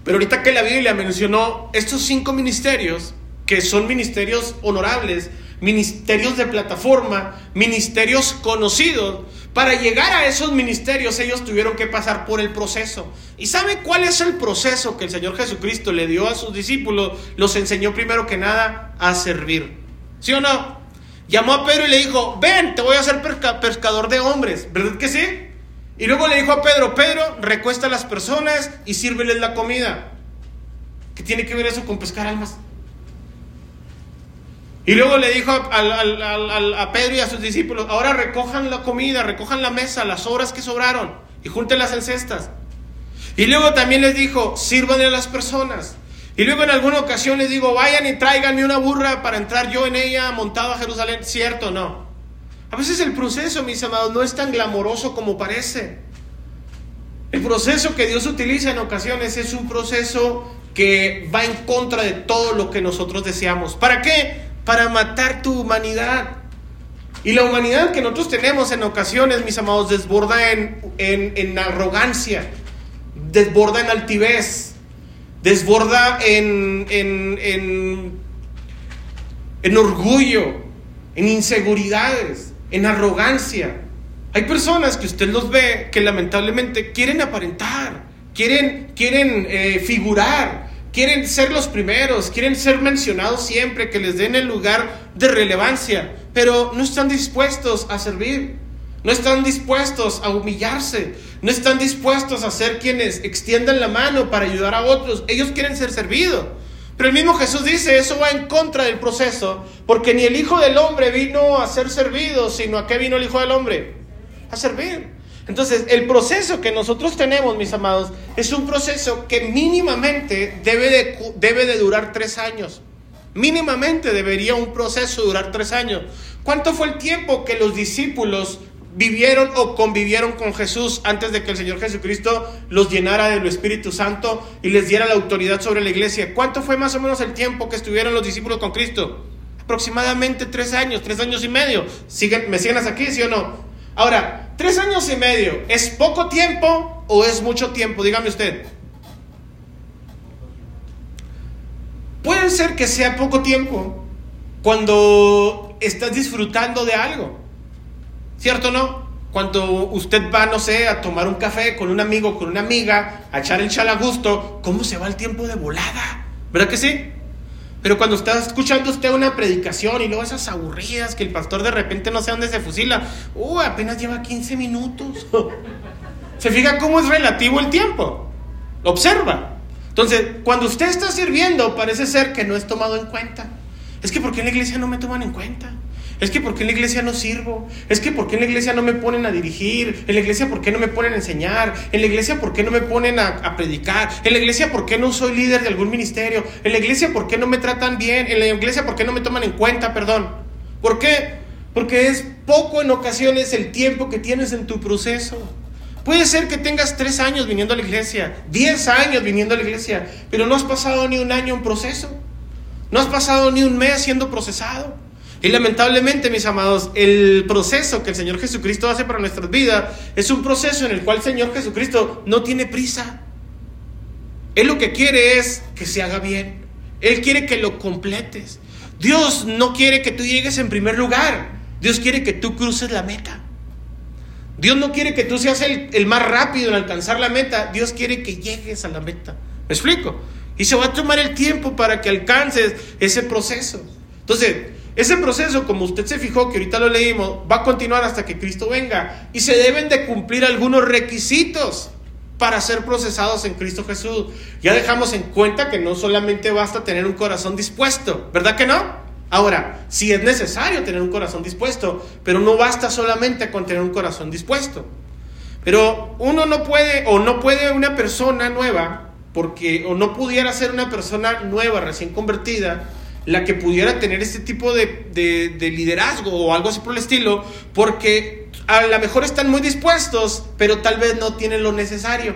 Pero ahorita que la Biblia mencionó estos cinco ministerios, que son ministerios honorables, ministerios de plataforma, ministerios conocidos. Para llegar a esos ministerios ellos tuvieron que pasar por el proceso. ¿Y sabe cuál es el proceso que el Señor Jesucristo le dio a sus discípulos? Los enseñó primero que nada a servir. ¿Sí o no? Llamó a Pedro y le dijo, ven, te voy a hacer pescador de hombres. ¿Verdad que sí? Y luego le dijo a Pedro, Pedro, recuesta a las personas y sírveles la comida. ¿Qué tiene que ver eso con pescar almas? Y luego le dijo a, Pedro y a sus discípulos, ahora recojan la comida, recojan la mesa, las obras que sobraron y júntenlas en cestas. Y luego también les dijo, sirvan a las personas. Y luego en alguna ocasión les digo, vayan y tráiganme una burra para entrar yo en ella montado a Jerusalén. ¿Cierto no? A veces el proceso, mis amados, no es tan glamoroso como parece. El proceso que Dios utiliza en ocasiones es un proceso que va en contra de todo lo que nosotros deseamos. ¿Para qué? Para matar tu humanidad. Y la humanidad que nosotros tenemos en ocasiones, mis amados, desborda en, en, arrogancia, desborda en altivez, desborda en, en, en orgullo, en inseguridades, en arrogancia. Hay personas que usted los ve que lamentablemente quieren aparentar, quieren, quieren eh, figurar, quieren ser los primeros, quieren ser mencionados siempre, que les den el lugar de relevancia, pero no están dispuestos a servir, no están dispuestos a humillarse, no están dispuestos a ser quienes extiendan la mano para ayudar a otros, ellos quieren ser servidos. Pero el mismo Jesús dice, eso va en contra del proceso, porque ni el Hijo del Hombre vino a ser servido, sino a qué vino el Hijo del Hombre a servir. Entonces, el proceso que nosotros tenemos, mis amados, es un proceso que mínimamente debe de, debe de durar tres años. Mínimamente debería un proceso durar tres años. ¿Cuánto fue el tiempo que los discípulos vivieron o convivieron con Jesús antes de que el Señor Jesucristo los llenara del Espíritu Santo y les diera la autoridad sobre la iglesia? ¿Cuánto fue más o menos el tiempo que estuvieron los discípulos con Cristo? Aproximadamente tres años, tres años y medio. ¿Siguen, ¿Me siguen hasta aquí, sí o no? Ahora, tres años y medio, ¿es poco tiempo o es mucho tiempo? Dígame usted. Puede ser que sea poco tiempo cuando estás disfrutando de algo. ¿Cierto o no? Cuando usted va, no sé, a tomar un café con un amigo, con una amiga, a echar el chal a gusto, ¿cómo se va el tiempo de volada? ¿Verdad que sí? Pero cuando está escuchando usted una predicación y luego esas aburridas que el pastor de repente no sé dónde se fusila, uh, apenas lleva 15 minutos. ¿Se fija cómo es relativo el tiempo? Observa. Entonces, cuando usted está sirviendo, parece ser que no es tomado en cuenta. Es que porque en la iglesia no me toman en cuenta. Es que porque en la iglesia no sirvo. Es que porque en la iglesia no me ponen a dirigir. En la iglesia por qué no me ponen a enseñar. En la iglesia por qué no me ponen a, predicar. En la iglesia por qué no soy líder de algún ministerio. En la iglesia por qué no me tratan bien. En la iglesia por qué no me toman en cuenta, perdón. ¿Por qué? Porque es poco en ocasiones el tiempo que tienes en tu proceso. Puede ser que tengas tres años viniendo a la iglesia, diez años viniendo a la iglesia, pero no has pasado ni un año en proceso. No has pasado ni un mes siendo procesado. Y lamentablemente, mis amados, el proceso que el Señor Jesucristo hace para nuestras vidas es un proceso en el cual el Señor Jesucristo no tiene prisa. Él lo que quiere es que se haga bien. Él quiere que lo completes. Dios no quiere que tú llegues en primer lugar. Dios quiere que tú cruces la meta. Dios no quiere que tú seas el, el más rápido en alcanzar la meta. Dios quiere que llegues a la meta. ¿Me explico? Y se va a tomar el tiempo para que alcances ese proceso. Entonces, ese proceso, como usted se fijó, que ahorita lo leímos, va a continuar hasta que Cristo venga. Y se deben de cumplir algunos requisitos para ser procesados en Cristo Jesús. Ya dejamos en cuenta que no solamente basta tener un corazón dispuesto, ¿verdad que no? Ahora, sí es necesario tener un corazón dispuesto, pero no basta solamente con tener un corazón dispuesto. Pero uno no puede, o no puede una persona nueva, porque, o no pudiera ser una persona nueva, recién convertida, la que pudiera tener este tipo de, liderazgo o algo así por el estilo, porque a lo mejor están muy dispuestos, pero tal vez no tienen lo necesario.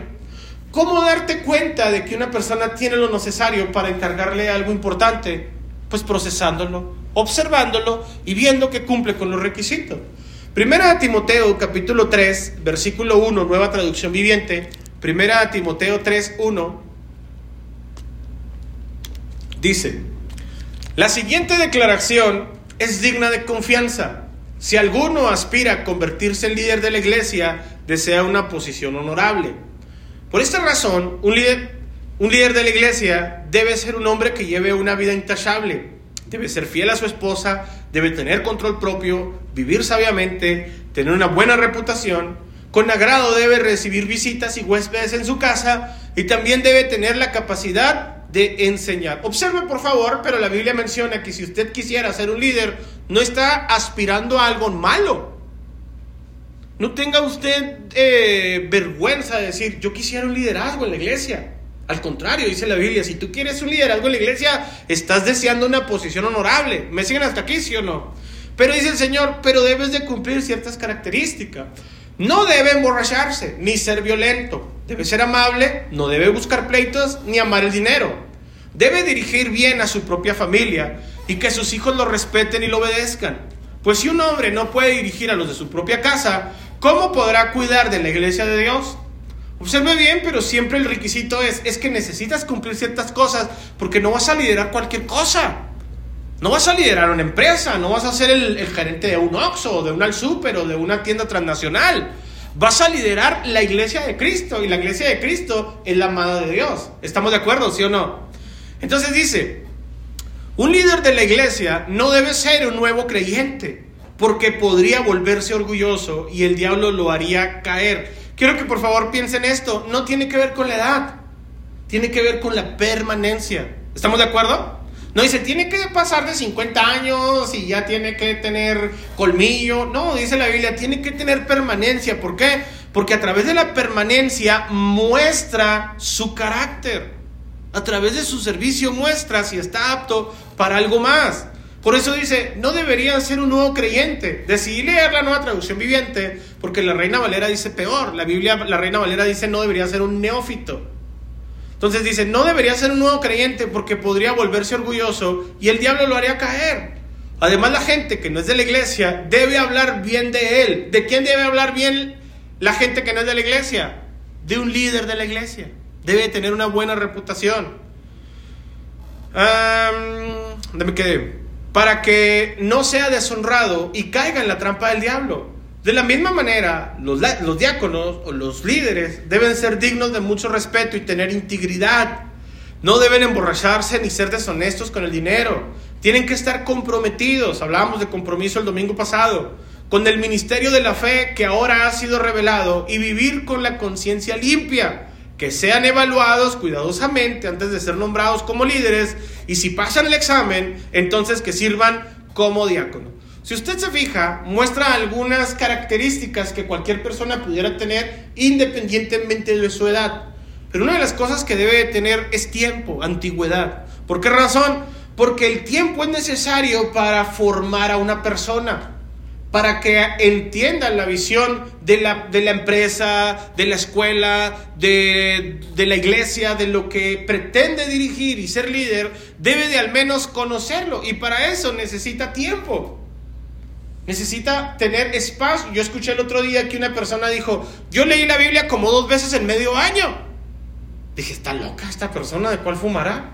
¿Cómo darte cuenta de que una persona tiene lo necesario para encargarle algo importante? Pues procesándolo, observándolo y viendo que cumple con los requisitos. Primera de Timoteo capítulo 3, versículo 1, nueva traducción viviente. Primera de Timoteo 3, 1. Dice, la siguiente declaración es digna de confianza. Si alguno aspira a convertirse en líder de la iglesia, desea una posición honorable. Por esta razón, un líder, un líder de la iglesia debe ser un hombre que lleve una vida intachable, debe ser fiel a su esposa, debe tener control propio, vivir sabiamente, tener una buena reputación, con agrado debe recibir visitas y huéspedes en su casa y también debe tener la capacidad de enseñar. Observe por favor, pero la Biblia menciona que si usted quisiera ser un líder, no está aspirando a algo malo. No tenga usted eh, vergüenza de decir, yo quisiera un liderazgo en la iglesia. Al contrario, dice la Biblia, si tú quieres un liderazgo en la iglesia, estás deseando una posición honorable. ¿Me siguen hasta aquí, sí o no? Pero dice el Señor, pero debes de cumplir ciertas características. No debe emborracharse, ni ser violento. Debe ser amable, no debe buscar pleitos, ni amar el dinero. Debe dirigir bien a su propia familia y que sus hijos lo respeten y lo obedezcan. Pues si un hombre no puede dirigir a los de su propia casa, ¿cómo podrá cuidar de la iglesia de Dios? Observe bien, pero siempre el requisito es, es que necesitas cumplir ciertas cosas porque no vas a liderar cualquier cosa. No vas a liderar una empresa, no vas a ser el, gerente de un Oxxo, de un Al Super o de una tienda transnacional. Vas a liderar la iglesia de Cristo y la iglesia de Cristo es la amada de Dios. ¿Estamos de acuerdo, sí o no? Entonces dice, un líder de la iglesia no debe ser un nuevo creyente porque podría volverse orgulloso y el diablo lo haría caer. Quiero que por favor piensen esto, no tiene que ver con la edad, tiene que ver con la permanencia. ¿Estamos de acuerdo? No dice, tiene que pasar de 50 años y ya tiene que tener colmillo. No, dice la Biblia, tiene que tener permanencia. ¿Por qué? Porque a través de la permanencia muestra su carácter. A través de su servicio muestra si está apto para algo más. Por eso dice, no debería ser un nuevo creyente. Decidí leer la nueva traducción viviente, porque la Reina Valera dice peor. La Biblia, la Reina Valera dice, no debería ser un neófito. Entonces dice, no debería ser un nuevo creyente porque podría volverse orgulloso y el diablo lo haría caer. Además, la gente que no es de la iglesia debe hablar bien de él. ¿De quién debe hablar bien la gente que no es de la iglesia? De un líder de la iglesia. Debe tener una buena reputación. ¿Dónde me quedé? para que no sea deshonrado y caiga en la trampa del diablo. De la misma manera, los, diáconos o los líderes deben ser dignos de mucho respeto y tener integridad. No deben emborracharse ni ser deshonestos con el dinero. Tienen que estar comprometidos, hablábamos de compromiso el domingo pasado, con el ministerio de la fe que ahora ha sido revelado y vivir con la conciencia limpia que sean evaluados cuidadosamente antes de ser nombrados como líderes y si pasan el examen, entonces que sirvan como diácono. Si usted se fija, muestra algunas características que cualquier persona pudiera tener independientemente de su edad. Pero una de las cosas que debe tener es tiempo, antigüedad. ¿Por qué razón? Porque el tiempo es necesario para formar a una persona para que entiendan la visión de la, de la empresa, de la escuela, de, de, la iglesia, de lo que pretende dirigir y ser líder, debe de al menos conocerlo. Y para eso necesita tiempo. Necesita tener espacio. Yo escuché el otro día que una persona dijo, yo leí la Biblia como dos veces en medio año. Dije, está loca esta persona, ¿de cuál fumará?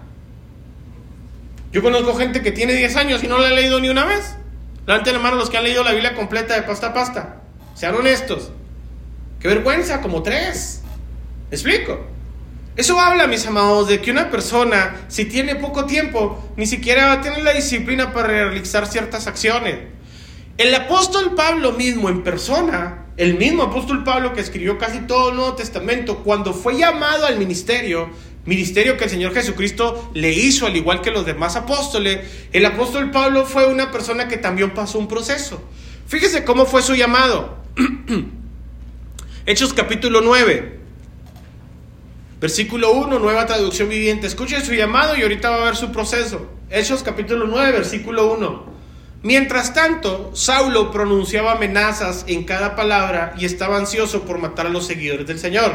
Yo conozco gente que tiene 10 años y no la ha leído ni una vez. Levanten la mano los que han leído la Biblia completa de pasta a pasta. Sean honestos. Qué vergüenza, como tres. ¿Me explico? Eso habla, mis amados, de que una persona, si tiene poco tiempo, ni siquiera va a tener la disciplina para realizar ciertas acciones. El apóstol Pablo mismo en persona, el mismo apóstol Pablo que escribió casi todo el Nuevo Testamento, cuando fue llamado al ministerio, ministerio que el Señor Jesucristo le hizo al igual que los demás apóstoles, el apóstol Pablo fue una persona que también pasó un proceso. Fíjese cómo fue su llamado. Hechos capítulo 9, versículo 1, nueva traducción viviente. Escuche su llamado y ahorita va a ver su proceso. Hechos capítulo 9, versículo 1. Mientras tanto, Saulo pronunciaba amenazas en cada palabra y estaba ansioso por matar a los seguidores del Señor.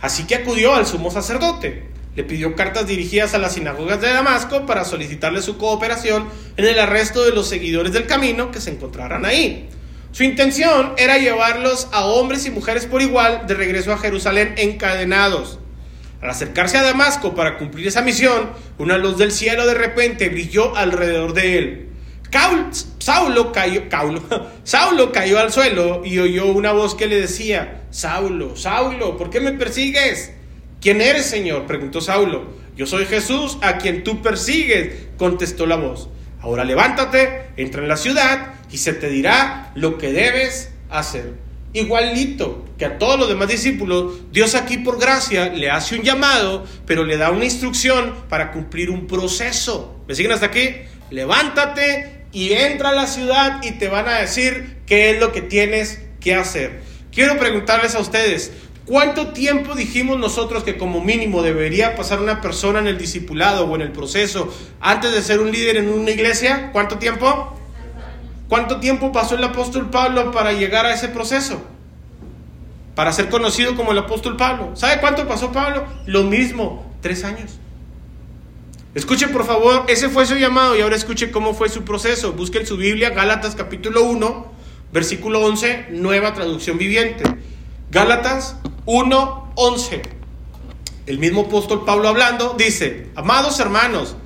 Así que acudió al sumo sacerdote le pidió cartas dirigidas a las sinagogas de Damasco para solicitarle su cooperación en el arresto de los seguidores del camino que se encontraran ahí. Su intención era llevarlos a hombres y mujeres por igual de regreso a Jerusalén encadenados. Al acercarse a Damasco para cumplir esa misión, una luz del cielo de repente brilló alrededor de él. Saulo, cayó, Saulo cayó al suelo y oyó una voz que le decía, Saulo, Saulo, ¿por qué me persigues? ¿Quién eres, Señor? preguntó Saulo. Yo soy Jesús, a quien tú persigues, contestó la voz. Ahora levántate, entra en la ciudad y se te dirá lo que debes hacer. Igualito que a todos los demás discípulos, Dios aquí por gracia le hace un llamado, pero le da una instrucción para cumplir un proceso. ¿Me siguen hasta aquí? Levántate y entra a la ciudad y te van a decir qué es lo que tienes que hacer. Quiero preguntarles a ustedes, ¿Cuánto tiempo dijimos nosotros que como mínimo debería pasar una persona en el discipulado o en el proceso antes de ser un líder en una iglesia? ¿Cuánto tiempo? ¿Cuánto tiempo pasó el apóstol Pablo para llegar a ese proceso? Para ser conocido como el apóstol Pablo. ¿Sabe cuánto pasó Pablo? Lo mismo, tres años. Escuche por favor, ese fue su llamado y ahora escuche cómo fue su proceso. Busque su Biblia Gálatas capítulo 1, versículo 11, nueva traducción viviente. Gálatas 1, 11. El mismo apóstol Pablo hablando dice, amados hermanos,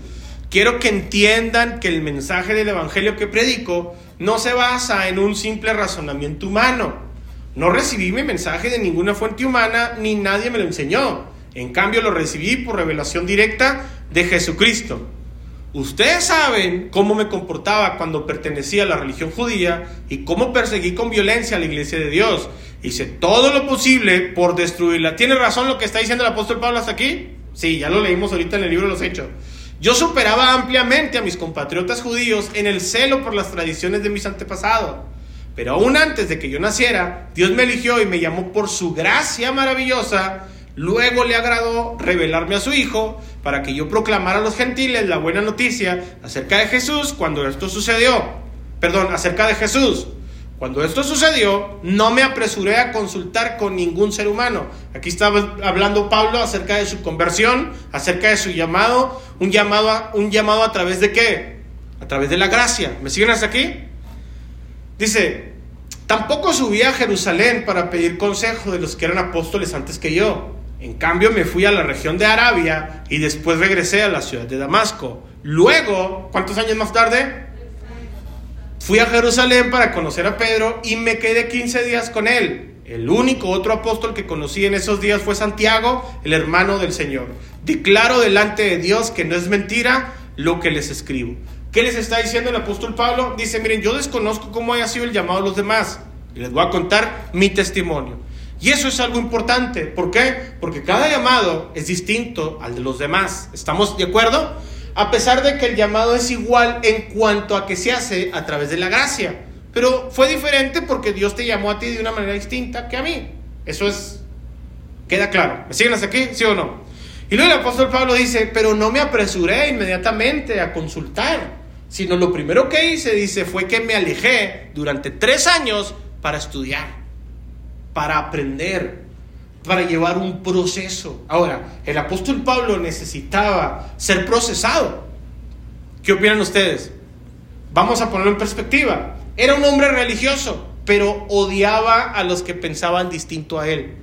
quiero que entiendan que el mensaje del Evangelio que predico no se basa en un simple razonamiento humano. No recibí mi mensaje de ninguna fuente humana ni nadie me lo enseñó. En cambio lo recibí por revelación directa de Jesucristo. Ustedes saben cómo me comportaba cuando pertenecía a la religión judía y cómo perseguí con violencia a la iglesia de Dios. Hice todo lo posible por destruirla. ¿Tiene razón lo que está diciendo el apóstol Pablo hasta aquí? Sí, ya lo leímos ahorita en el libro de los Hechos. Yo superaba ampliamente a mis compatriotas judíos en el celo por las tradiciones de mis antepasados. Pero aún antes de que yo naciera, Dios me eligió y me llamó por su gracia maravillosa. Luego le agradó revelarme a su Hijo para que yo proclamara a los gentiles la buena noticia acerca de Jesús cuando esto sucedió. Perdón, acerca de Jesús. Cuando esto sucedió, no me apresuré a consultar con ningún ser humano. Aquí estaba hablando Pablo acerca de su conversión, acerca de su llamado, un llamado a, un llamado a través de qué? A través de la gracia. ¿Me siguen hasta aquí? Dice, tampoco subí a Jerusalén para pedir consejo de los que eran apóstoles antes que yo. En cambio me fui a la región de Arabia y después regresé a la ciudad de Damasco. Luego, ¿cuántos años más tarde? Fui a Jerusalén para conocer a Pedro y me quedé 15 días con él. El único otro apóstol que conocí en esos días fue Santiago, el hermano del Señor. Declaro delante de Dios que no es mentira lo que les escribo. ¿Qué les está diciendo el apóstol Pablo? Dice, miren, yo desconozco cómo haya sido el llamado de los demás. Y les voy a contar mi testimonio. Y eso es algo importante. ¿Por qué? Porque cada llamado es distinto al de los demás. ¿Estamos de acuerdo? a pesar de que el llamado es igual en cuanto a que se hace a través de la gracia. Pero fue diferente porque Dios te llamó a ti de una manera distinta que a mí. Eso es, queda claro. ¿Me siguen hasta aquí? ¿Sí o no? Y luego el apóstol Pablo dice, pero no me apresuré inmediatamente a consultar, sino lo primero que hice, dice, fue que me alejé durante tres años para estudiar, para aprender, para llevar un proceso. Ahora, el apóstol Pablo necesitaba ser procesado. ¿Qué opinan ustedes? Vamos a ponerlo en perspectiva. Era un hombre religioso, pero odiaba a los que pensaban distinto a él.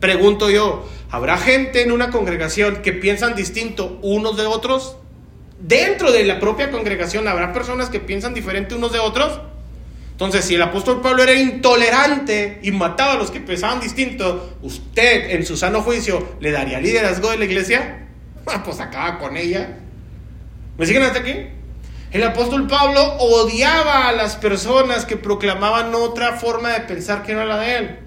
Pregunto yo, ¿habrá gente en una congregación que piensan distinto unos de otros? Dentro de la propia congregación, ¿habrá personas que piensan diferente unos de otros? Entonces, si el apóstol Pablo era intolerante y mataba a los que pensaban distinto, ¿usted en su sano juicio le daría liderazgo de la iglesia? Ah, pues acaba con ella. ¿Me siguen hasta aquí? El apóstol Pablo odiaba a las personas que proclamaban otra forma de pensar que no la de él.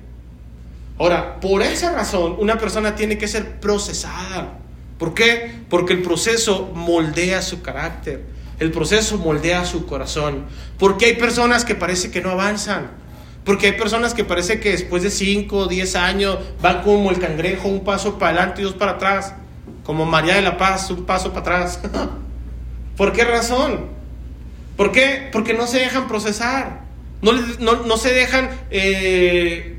Ahora, por esa razón, una persona tiene que ser procesada. ¿Por qué? Porque el proceso moldea su carácter. El proceso moldea su corazón. Porque hay personas que parece que no avanzan. Porque hay personas que parece que después de 5 o 10 años van como el cangrejo, un paso para adelante y dos para atrás. Como María de la Paz, un paso para atrás. ¿Por qué razón? ¿Por qué? Porque no se dejan procesar. No, no, se dejan eh,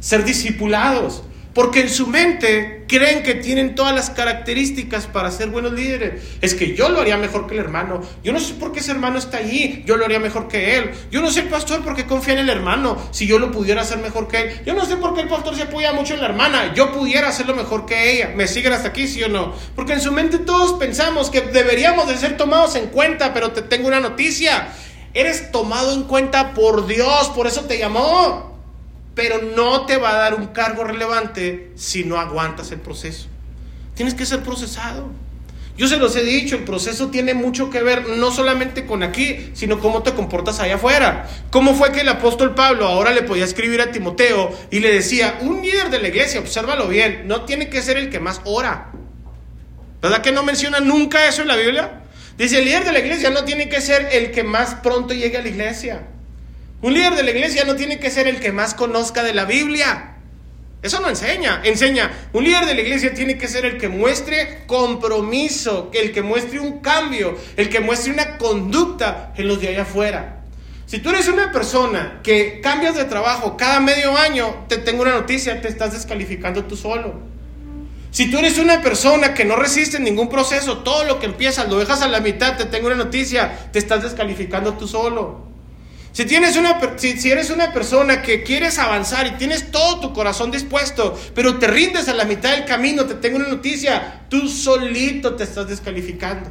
ser discipulados. Porque en su mente creen que tienen todas las características para ser buenos líderes. Es que yo lo haría mejor que el hermano. Yo no sé por qué ese hermano está allí. Yo lo haría mejor que él. Yo no sé, pastor, por qué confía en el hermano si yo lo pudiera hacer mejor que él. Yo no sé por qué el pastor se apoya mucho en la hermana. Yo pudiera hacerlo mejor que ella. ¿Me siguen hasta aquí, sí o no? Porque en su mente todos pensamos que deberíamos de ser tomados en cuenta, pero te tengo una noticia. Eres tomado en cuenta por Dios, por eso te llamó pero no te va a dar un cargo relevante si no aguantas el proceso. Tienes que ser procesado. Yo se los he dicho, el proceso tiene mucho que ver no solamente con aquí, sino cómo te comportas allá afuera. ¿Cómo fue que el apóstol Pablo ahora le podía escribir a Timoteo y le decía, un líder de la iglesia, obsérvalo bien, no tiene que ser el que más ora? ¿Verdad que no menciona nunca eso en la Biblia? Dice, el líder de la iglesia no tiene que ser el que más pronto llegue a la iglesia. Un líder de la iglesia no tiene que ser el que más conozca de la Biblia. Eso no enseña. Enseña, un líder de la iglesia tiene que ser el que muestre compromiso, el que muestre un cambio, el que muestre una conducta en los de allá afuera. Si tú eres una persona que cambias de trabajo cada medio año, te tengo una noticia, te estás descalificando tú solo. Si tú eres una persona que no resiste ningún proceso, todo lo que empiezas lo dejas a la mitad, te tengo una noticia, te estás descalificando tú solo. Si, tienes una, si, eres una persona que quieres avanzar y tienes todo tu corazón dispuesto, pero te rindes a la mitad del camino, te tengo una noticia, tú solito te estás descalificando.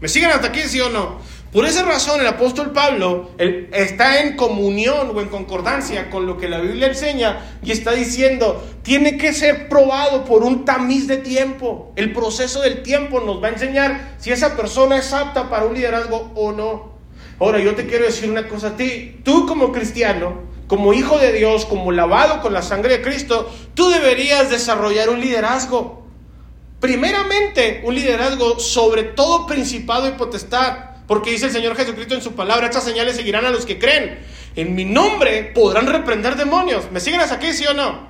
¿Me siguen hasta aquí, sí o no? Por esa razón el apóstol Pablo está en comunión o en concordancia con lo que la Biblia enseña y está diciendo, tiene que ser probado por un tamiz de tiempo. El proceso del tiempo nos va a enseñar si esa persona es apta para un liderazgo o no. Ahora, yo te quiero decir una cosa a ti. Tú como cristiano, como hijo de Dios, como lavado con la sangre de Cristo, tú deberías desarrollar un liderazgo. Primeramente, un liderazgo sobre todo principado y potestad. Porque dice el Señor Jesucristo en su palabra, estas señales seguirán a los que creen. En mi nombre podrán reprender demonios. ¿Me siguen hasta aquí, sí o no?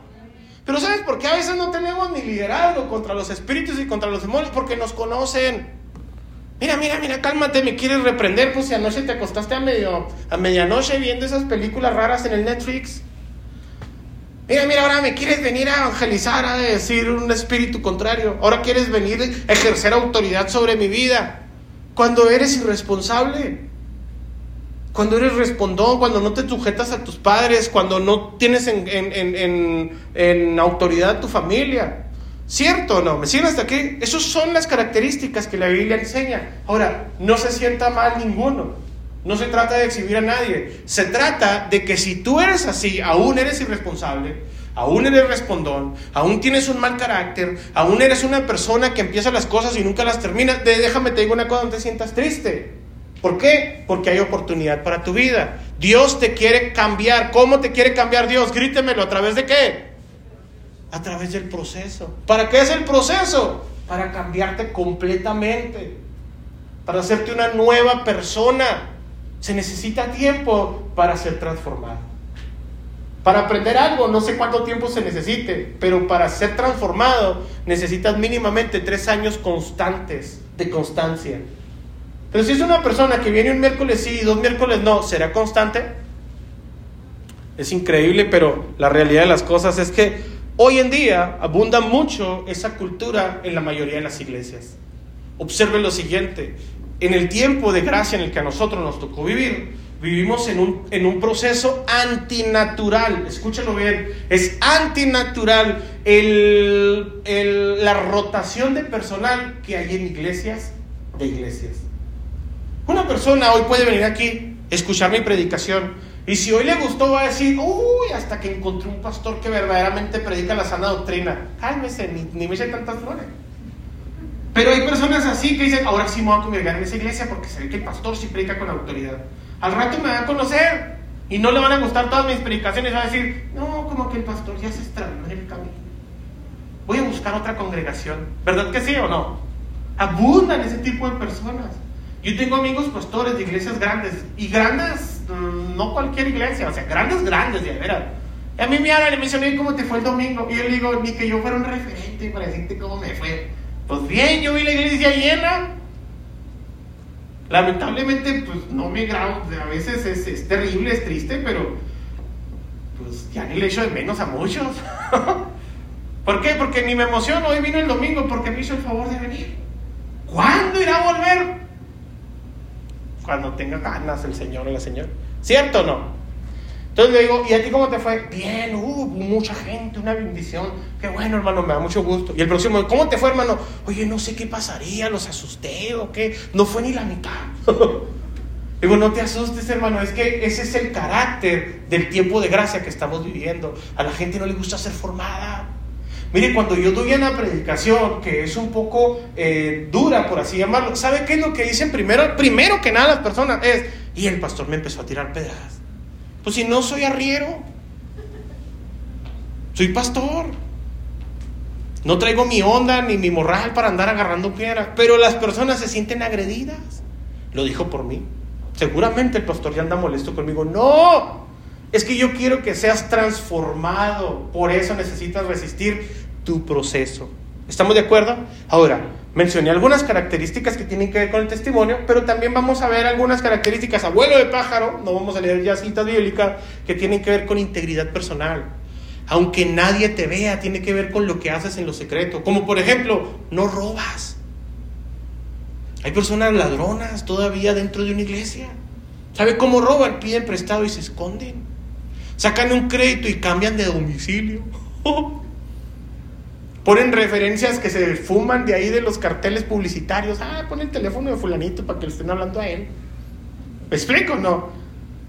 Pero ¿sabes por qué a veces no tenemos ni liderazgo contra los espíritus y contra los demonios? Porque nos conocen. Mira, mira, mira, cálmate, me quieres reprender, pues si anoche te acostaste a, medio, a medianoche viendo esas películas raras en el Netflix. Mira, mira, ahora me quieres venir a evangelizar, a decir un espíritu contrario. Ahora quieres venir a ejercer autoridad sobre mi vida. Cuando eres irresponsable. Cuando eres respondón, cuando no te sujetas a tus padres, cuando no tienes en, en, en autoridad a tu familia. ¿Cierto o no? ¿Me siguen hasta aquí? Esas son las características que la Biblia enseña. Ahora, no se sienta mal ninguno. No se trata de exhibir a nadie. Se trata de que si tú eres así, aún eres irresponsable, aún eres respondón, aún tienes un mal carácter, aún eres una persona que empieza las cosas y nunca las termina, déjame te digo una cosa, no te sientas triste. ¿Por qué? Porque hay oportunidad para tu vida. Dios te quiere cambiar. ¿Cómo te quiere cambiar Dios? Grítemelo. ¿A través de qué? A través del proceso. ¿Para qué es el proceso? Para cambiarte completamente, para hacerte una nueva persona. Se necesita tiempo para ser transformado. Para aprender algo, no sé cuánto tiempo se necesite, pero para ser transformado necesitas mínimamente tres años constantes de constancia. Pero si es una persona que viene un miércoles sí y dos miércoles no, ¿será constante? Es increíble, pero la realidad de las cosas es que Hoy en día abunda mucho esa cultura en la mayoría de las iglesias. Observe lo siguiente, en el tiempo de gracia en el que a nosotros nos tocó vivir, vivimos en un, en un proceso antinatural, escúchenlo bien, es antinatural el, la rotación de personal que hay en iglesias de iglesias. Una persona hoy puede venir aquí, escuchar mi predicación, y si hoy le gustó, va a decir, uy, hasta que encontré un pastor que verdaderamente predica la sana doctrina. Cálmese, ni, ni me eche tantas flores. Pero hay personas así que dicen, ahora sí me voy a congregar en esa iglesia porque se ve que el pastor sí predica con autoridad. Al rato me va a conocer y no le van a gustar todas mis predicaciones. Va a decir, no, como que el pastor ya se extravió en el camino. Voy a buscar otra congregación. ¿Verdad que sí o no? Abundan ese tipo de personas. Yo tengo amigos pastores de iglesias grandes y grandes no cualquier iglesia, o sea, grandes, grandes, de veras. a mí me hablan y me dicen, ¿cómo te fue el domingo? Y yo le digo, ni que yo fuera un referente para decirte cómo me fue. Pues bien, yo vi la iglesia llena. Lamentablemente, pues no me grabo, a veces es, es terrible, es triste, pero pues ya ni le echo de menos a muchos. ¿Por qué? Porque ni me emociono. Hoy vino el domingo porque me hizo el favor de venir. ¿Cuándo irá a volver? Cuando tenga ganas el Señor o la señora. ¿Cierto o no? Entonces le digo, ¿y a ti cómo te fue? Bien, hubo mucha gente, una bendición. Qué bueno, hermano, me da mucho gusto. Y el próximo, ¿cómo te fue, hermano? Oye, no sé qué pasaría, los asusté o qué. No fue ni la mitad. Digo, no te asustes, hermano, es que ese es el carácter del tiempo de gracia que estamos viviendo. A la gente no le gusta ser formada. Mire, cuando yo doy una predicación que es un poco eh, dura, por así llamarlo, ¿sabe qué es lo que dicen primero? Primero que nada las personas es, y el pastor me empezó a tirar pedradas. Pues si no soy arriero, soy pastor. No traigo mi onda ni mi morral para andar agarrando piedras, pero las personas se sienten agredidas. Lo dijo por mí. Seguramente el pastor ya anda molesto conmigo. No, es que yo quiero que seas transformado. Por eso necesitas resistir tu proceso. ¿Estamos de acuerdo? Ahora, Mencioné algunas características que tienen que ver con el testimonio, pero también vamos a ver algunas características, abuelo de pájaro, no vamos a leer ya citas bíblicas, que tienen que ver con integridad personal. Aunque nadie te vea, tiene que ver con lo que haces en lo secreto. Como por ejemplo, no robas. Hay personas ladronas todavía dentro de una iglesia. ¿Sabe cómo roban? Piden prestado y se esconden. Sacan un crédito y cambian de domicilio. Ponen referencias que se fuman de ahí de los carteles publicitarios. Ah, ponen el teléfono de fulanito para que le estén hablando a él. ¿Me explico? No.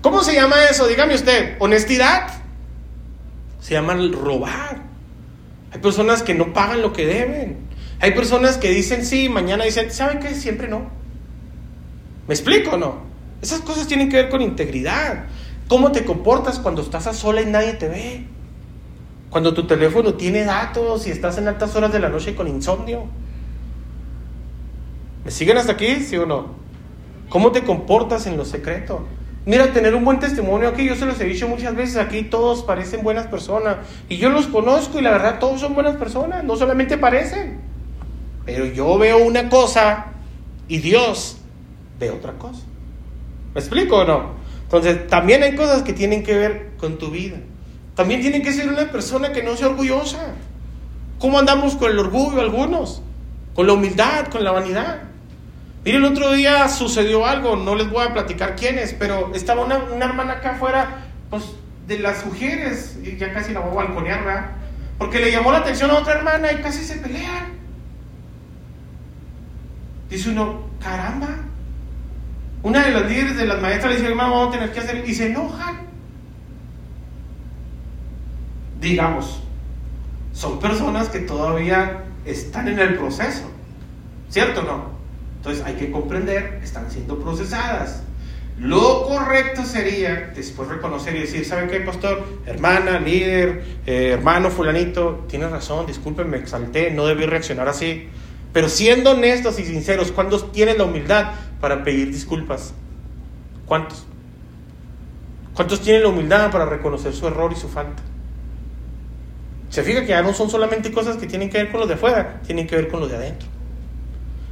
¿Cómo se llama eso? Dígame usted. ¿Honestidad? Se llama robar. Hay personas que no pagan lo que deben. Hay personas que dicen sí, mañana dicen, ¿saben qué? Siempre no. ¿Me explico no? Esas cosas tienen que ver con integridad. ¿Cómo te comportas cuando estás a sola y nadie te ve? Cuando tu teléfono tiene datos y estás en altas horas de la noche con insomnio. ¿Me siguen hasta aquí, sí o no? ¿Cómo te comportas en lo secreto? Mira, tener un buen testimonio aquí, yo se los he dicho muchas veces, aquí todos parecen buenas personas. Y yo los conozco y la verdad todos son buenas personas, no solamente parecen. Pero yo veo una cosa y Dios ve otra cosa. ¿Me explico o no? Entonces, también hay cosas que tienen que ver con tu vida. También tiene que ser una persona que no sea orgullosa. ¿Cómo andamos con el orgullo algunos? Con la humildad, con la vanidad. Miren, el otro día sucedió algo, no les voy a platicar quién es, pero estaba una, hermana acá afuera, pues, de las mujeres, y ya casi la voy a balconear, ¿verdad? Porque le llamó la atención a otra hermana y casi se pelean. Dice uno, caramba. Una de las líderes de las maestras le dice, hermano, vamos a tener que hacer, y se enojan digamos, son personas que todavía están en el proceso, ¿cierto o no? Entonces hay que comprender, están siendo procesadas. Lo correcto sería después reconocer y decir, ¿sabe qué, pastor? Hermana, líder, eh, hermano fulanito, tienes razón, disculpen, me exalté, no debí reaccionar así. Pero siendo honestos y sinceros, ¿cuántos tienen la humildad para pedir disculpas? ¿Cuántos? ¿Cuántos tienen la humildad para reconocer su error y su falta? Se fija que ya no son solamente cosas que tienen que ver con lo de afuera, tienen que ver con lo de adentro.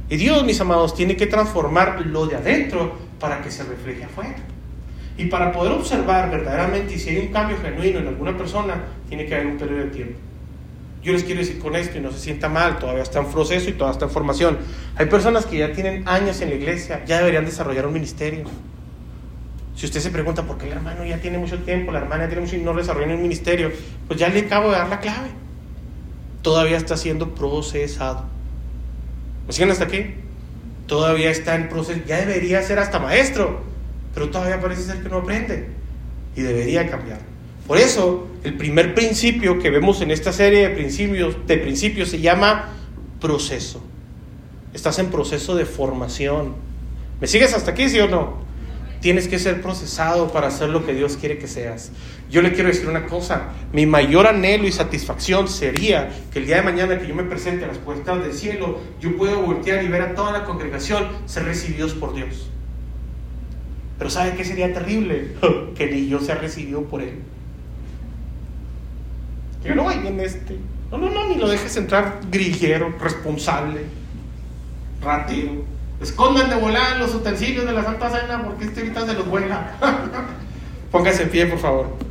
Y Dios, mis amados, tiene que transformar lo de adentro para que se refleje afuera. Y para poder observar verdaderamente si hay un cambio genuino en alguna persona, tiene que haber un periodo de tiempo. Yo les quiero decir con esto y no se sienta mal, todavía está en proceso y todavía está en formación. Hay personas que ya tienen años en la iglesia, ya deberían desarrollar un ministerio si usted se pregunta por qué el hermano ya tiene mucho tiempo, la hermana ya tiene mucho y no desarrolla un ministerio, pues ya le acabo de dar la clave. Todavía está siendo procesado. ¿Me siguen hasta aquí? Todavía está en proceso, ya debería ser hasta maestro, pero todavía parece ser que no aprende y debería cambiar. Por eso, el primer principio que vemos en esta serie de principios, de principios se llama proceso. Estás en proceso de formación. ¿Me sigues hasta aquí, sí o no? Tienes que ser procesado para hacer lo que Dios quiere que seas. Yo le quiero decir una cosa, mi mayor anhelo y satisfacción sería que el día de mañana que yo me presente a las puertas del cielo, yo pueda voltear y ver a toda la congregación ser recibidos por Dios. Pero ¿sabe qué sería terrible? que ni yo sea recibido por Él. Que no, ahí viene este. No, no, no, ni lo dejes entrar grillero, responsable, ratero. Escondan de volar los utensilios de la Santa Cena porque este ahorita se los vuela. Póngase en pie, por favor.